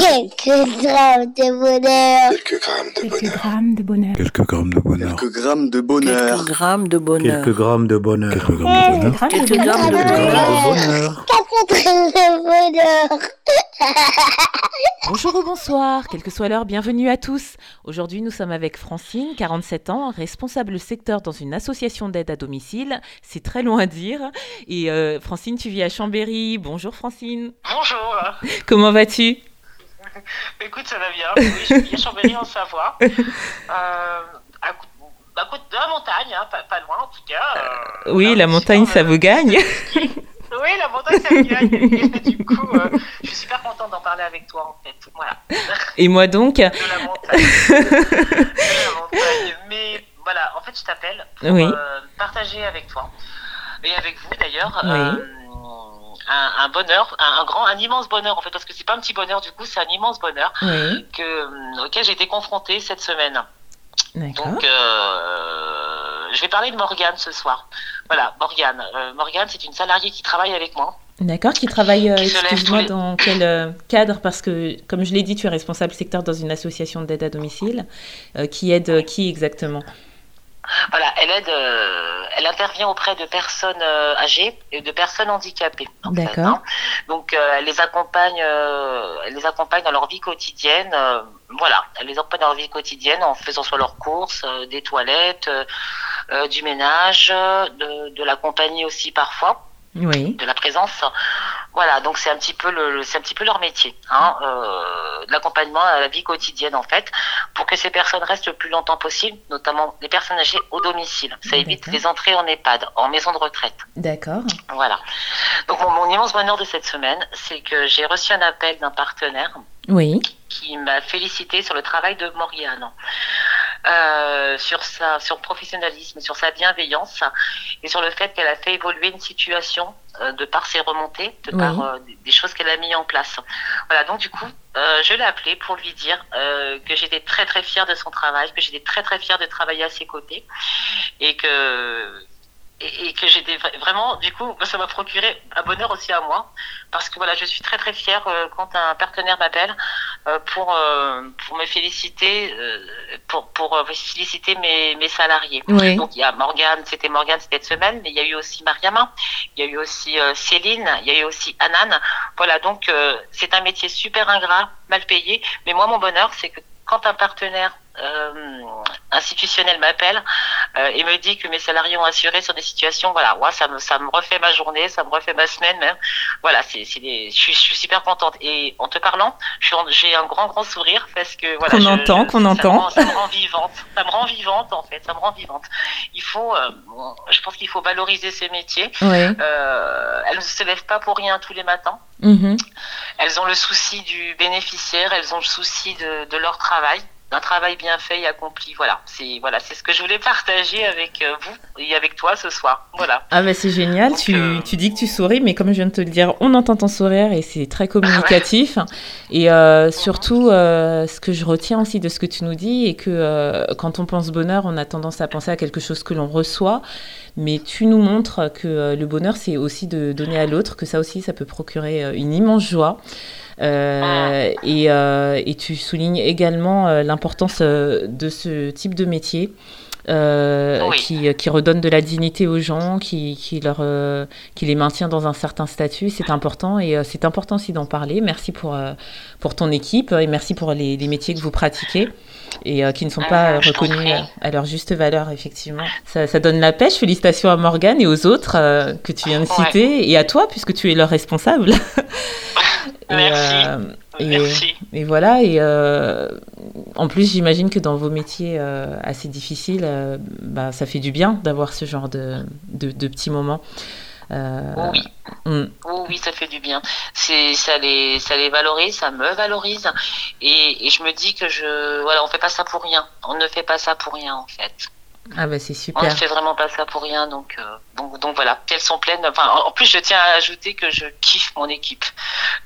Quelques grammes de bonheur. Quelques grammes de Quelques bonheur. grammes de bonheur. Quelques grammes de bonheur. Quelques grammes de bonheur. Quelques grammes de bonheur. Quelques grammes de bonheur. Quelques grammes de bonheur. Quelques grammes de Quelques bonheur. Quatre grammes de bonheur. Bonjour ou bonsoir, quelle que soit l'heure, bienvenue à tous. Aujourd'hui, nous sommes avec Francine, 47 ans, responsable secteur dans une association d'aide à domicile. C'est très loin à dire. Et euh, Francine, tu vis à Chambéry. Bonjour Francine. Bonjour. Comment vas-tu Écoute, ça va bien. Oui, je suis à Chambéry en Savoie. Euh, à, côté de la montagne, hein, pas, pas loin en tout cas. euh, Oui, la montagne, ça euh, vous gagne. Oui, la montagne, ça me gagne. Et du coup, euh, je suis super contente d'en parler avec toi en fait. Voilà. Et moi donc De la montagne. de la montagne. Mais voilà, en fait, je t'appelle pour Oui. euh, partager avec toi et avec vous d'ailleurs. Oui. euh, un, un bonheur, un, un grand, un immense bonheur en fait, parce que c'est pas un petit bonheur du coup, c'est un immense bonheur Oui, que, euh, auquel j'ai été confrontée cette semaine. d'accord. Donc, euh, je vais parler de Morgane ce soir. Voilà, Morgane. Euh, Morgane, c'est une salariée qui travaille avec moi. D'accord, qui travaille, euh, excuse-moi, les- dans quel euh, cadre? Parce que, comme je l'ai dit, tu es responsable secteur dans une association d'aide à domicile. Euh, qui aide qui exactement? Voilà, elle aide, euh, elle intervient auprès de personnes euh, âgées et de personnes handicapées. D'accord. hein. Donc, euh, elle les accompagne, elle les accompagne dans leur vie quotidienne. voilà, elle les accompagne dans leur vie quotidienne en faisant soit leurs courses, des toilettes, du ménage, de, de la compagnie aussi parfois. Oui, de la présence. Voilà, donc c'est un petit peu le, c'est un petit peu leur métier, hein, euh, l'accompagnement à la vie quotidienne en fait, pour que ces personnes restent le plus longtemps possible, notamment les personnes âgées au domicile. Ça évite D'accord. les entrées en EHPAD, en maison de retraite. d'accord. Voilà. Donc mon, mon immense bonheur de cette semaine, c'est que j'ai reçu un appel d'un partenaire Oui, qui m'a félicité sur le travail de Morgane, euh, sur sa, sur professionnalisme, sur sa bienveillance et sur le fait qu'elle a fait évoluer une situation euh, de par ses remontées, de Oui. par euh, des- choses qu'elle a mis en place. Voilà, donc du coup, euh, je l'ai appelé pour lui dire euh, que j'étais très très fière de son travail, que j'étais très très fière de travailler à ses côtés et que et, que j'étais vra- vraiment, du coup, ça m'a procuré un bonheur aussi à moi, parce que voilà, je suis très très fière euh, quand un partenaire m'appelle pour euh, pour me féliciter, euh, pour pour euh, féliciter mes mes salariés. oui, Donc il y a Morgane, c'était Morgane cette semaine, mais il y a eu aussi Mariama, il y a eu aussi euh, Céline, il y a eu aussi Anan. Voilà, donc euh, c'est un métier super ingrat, mal payé, mais moi mon bonheur c'est que quand un partenaire euh, institutionnel m'appelle euh, et me dit que mes salariés ont assuré sur des situations, voilà, moi ça me ça me refait ma journée, ça me refait ma semaine même. Voilà, c'est c'est des, je suis je suis super contente et en te parlant, j'ai un grand grand sourire parce que voilà, Qu'on entend, qu'on entend. ça me rend vivante, ça me rend vivante en fait, ça me rend vivante. Il faut, euh, je pense qu'il faut valoriser ces métiers. oui. Euh, elles ne se lèvent pas pour rien tous les matins. Mhm. Elles ont le souci du bénéficiaire, elles ont le souci de, de leur travail, d'un travail bien fait et accompli. Voilà, c'est voilà, c'est ce que je voulais partager avec euh, vous et avec toi ce soir. Voilà. Ah bah c'est génial, Donc, tu, euh, tu dis que tu souris, mais comme je viens de te le dire, on entend ton sourire et c'est très communicatif. Et euh, surtout, euh, ce que je retiens aussi de ce que tu nous dis, est que quand on pense bonheur, on a tendance à penser à quelque chose que l'on reçoit, mais tu nous montres que le bonheur, c'est aussi de donner à l'autre, que ça aussi, ça peut procurer une immense joie. Euh, et, euh, et tu soulignes également euh, l'importance de ce type de métier. euh, Oui. qui, qui redonne de la dignité aux gens, qui, qui, leur, euh, qui les maintient dans un certain statut. C'est important et euh, c'est important aussi d'en parler. Merci pour, pour ton équipe et merci pour les, les métiers que vous pratiquez et qui ne sont Ah, pas reconnus à leur juste valeur, effectivement. Ça, ça donne la pêche. Félicitations à Morgane et aux autres que tu viens de Ouais. citer et à toi, puisque tu es leur responsable. Merci. euh, et, Merci. et voilà, et euh, en plus, j'imagine que dans vos métiers euh, assez difficiles, bah, ça fait du bien d'avoir ce genre de, de, de petits moments. Euh, Oui. mm, Oh oui, ça fait du bien. C'est ça les ça les valorise, ça me valorise et, et je me dis que je voilà, on fait pas ça pour rien. On ne fait pas ça pour rien en fait. Ah bah c'est On ne super. fait vraiment pas ça pour rien, donc, euh, donc, donc voilà. Elles sont pleines. Enfin, en plus, je tiens à ajouter que je kiffe mon équipe.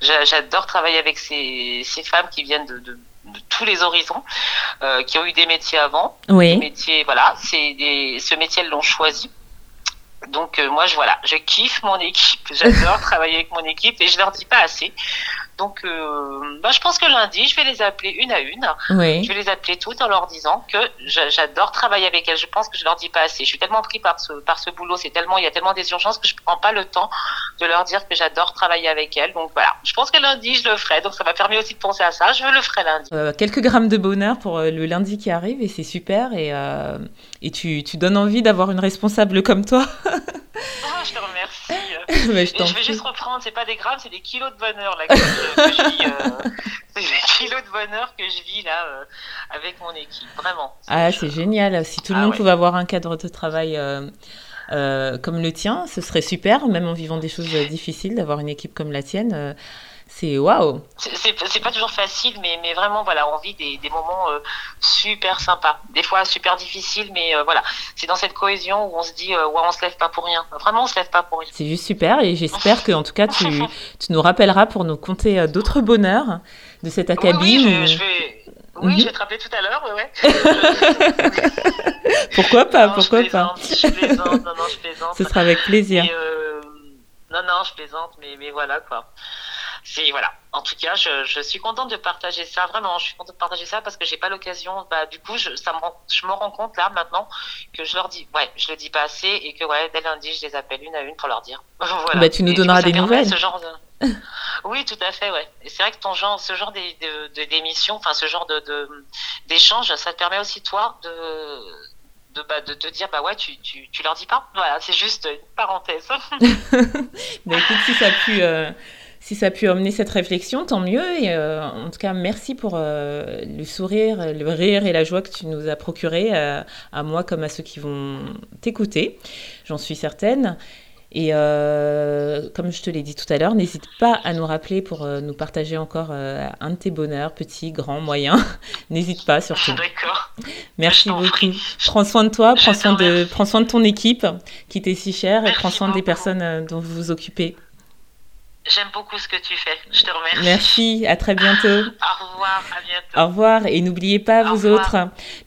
J'a- J'adore travailler avec ces, ces femmes qui viennent de, de, de tous les horizons, euh, qui ont eu des métiers avant. Des Oui, métiers, voilà, c'est des, ce métier elles l'ont choisi. Donc euh, moi, je voilà, je kiffe mon équipe. J'adore travailler avec mon équipe et je leur dis pas assez. Donc, euh, bah, je pense que lundi, je vais les appeler une à une. Oui. Je vais les appeler toutes en leur disant que j'a- j'adore travailler avec elles. Je pense que je leur dis pas assez. Je suis tellement pris par ce, par ce boulot. C'est tellement, il y a tellement des urgences que je prends pas le temps de leur dire que j'adore travailler avec elles. Donc voilà. Je pense que lundi, je le ferai. Donc ça m'a permis aussi de penser à ça. Je le ferai lundi. Euh, quelques grammes de bonheur pour euh, le lundi qui arrive et c'est super et, euh, et tu, tu donnes envie d'avoir une responsable comme toi. Ah, je te remercie. Mais je vais juste reprendre, c'est pas des grammes, c'est des kilos de bonheur là que je, que je vis. euh, c'est des kilos de bonheur que je vis là euh, avec mon équipe, vraiment. Ah, c'est génial. Si tout le Ah monde ouais. pouvait avoir un cadre de travail euh, comme le tien, ce serait super, même en vivant des choses difficiles, d'avoir une équipe comme la tienne. C'est waouh. C'est- pas toujours facile, mais, mais vraiment, voilà, on vit des, des moments euh, super sympas. Des fois super difficiles, mais euh, voilà. C'est dans cette cohésion où on se dit, euh, ouais, on se lève pas pour rien. Vraiment, on se lève pas pour rien. C'est juste super et j'espère que en tout cas tu, tu nous rappelleras pour nous conter euh, d'autres bonheurs de cet acabit. oui, ou- je, je vais. Oui, Mhm. je vais te rappeler tout à l'heure, ouais. Pourquoi pas, Non, pourquoi je pas. plaisante, Je plaisante, non, non, je plaisante. Ce sera avec plaisir. Et, non, non, je plaisante, mais, mais voilà quoi. C'est voilà. En tout cas, je, je suis contente de partager ça. Vraiment, je suis contente de partager ça parce que j'ai pas l'occasion. Bah, du coup, je, ça me, rend- je me rends compte là maintenant que je leur dis, ouais, je le dis pas assez et que ouais, dès lundi, je les appelle une à une pour leur dire. voilà. Bah, tu nous Et du coup, donneras des nouvelles. Ce genre de... Oui, tout à fait, ouais. Et c'est vrai que ton genre, ce genre d'é- de- de- d'émission, enfin, ce genre de, de, d'échange, ça te permet aussi toi de de, bah, de te dire bah ouais tu, tu, tu leur dis pas voilà c'est juste une parenthèse Bah, écoute, si ça a pu, euh, si ça a pu emmener cette réflexion, tant mieux. Et euh, en tout cas, merci pour euh, le sourire, le rire et la joie que tu nous as procuré euh, à moi comme à ceux qui vont t'écouter. J'en suis certaine. Et comme je te l'ai dit tout à l'heure, n'hésite pas à nous rappeler pour nous partager encore un de tes bonheurs, petit, grand, moyen. n'hésite pas surtout. d'accord Merci beaucoup. prie. Prends soin de toi, prends soin de, prends soin de ton équipe qui t'est si chère et prends soin des personnes dont vous vous occupez. J'aime beaucoup ce que tu fais je te remercie Merci, à très bientôt. au revoir à bientôt Au revoir et n'oubliez pas, Au vous revoir. autres,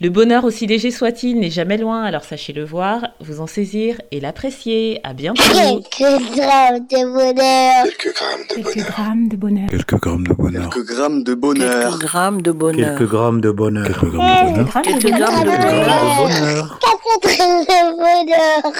le bonheur aussi léger soit-il n'est jamais loin, alors sachez le voir, vous en saisir et l'apprécier. À bientôt. Quelques grammes de bonheur. Quelques grammes de bonheur. Quelques grammes de bonheur. Quelques grammes de bonheur. Quelques grammes de bonheur. Quelques grammes de bonheur. Quelques grammes de bonheur. Quelques Quelques grammes de grammes de bonheur. Quelques grammes de bonheur. Quatre grammes de bonheur.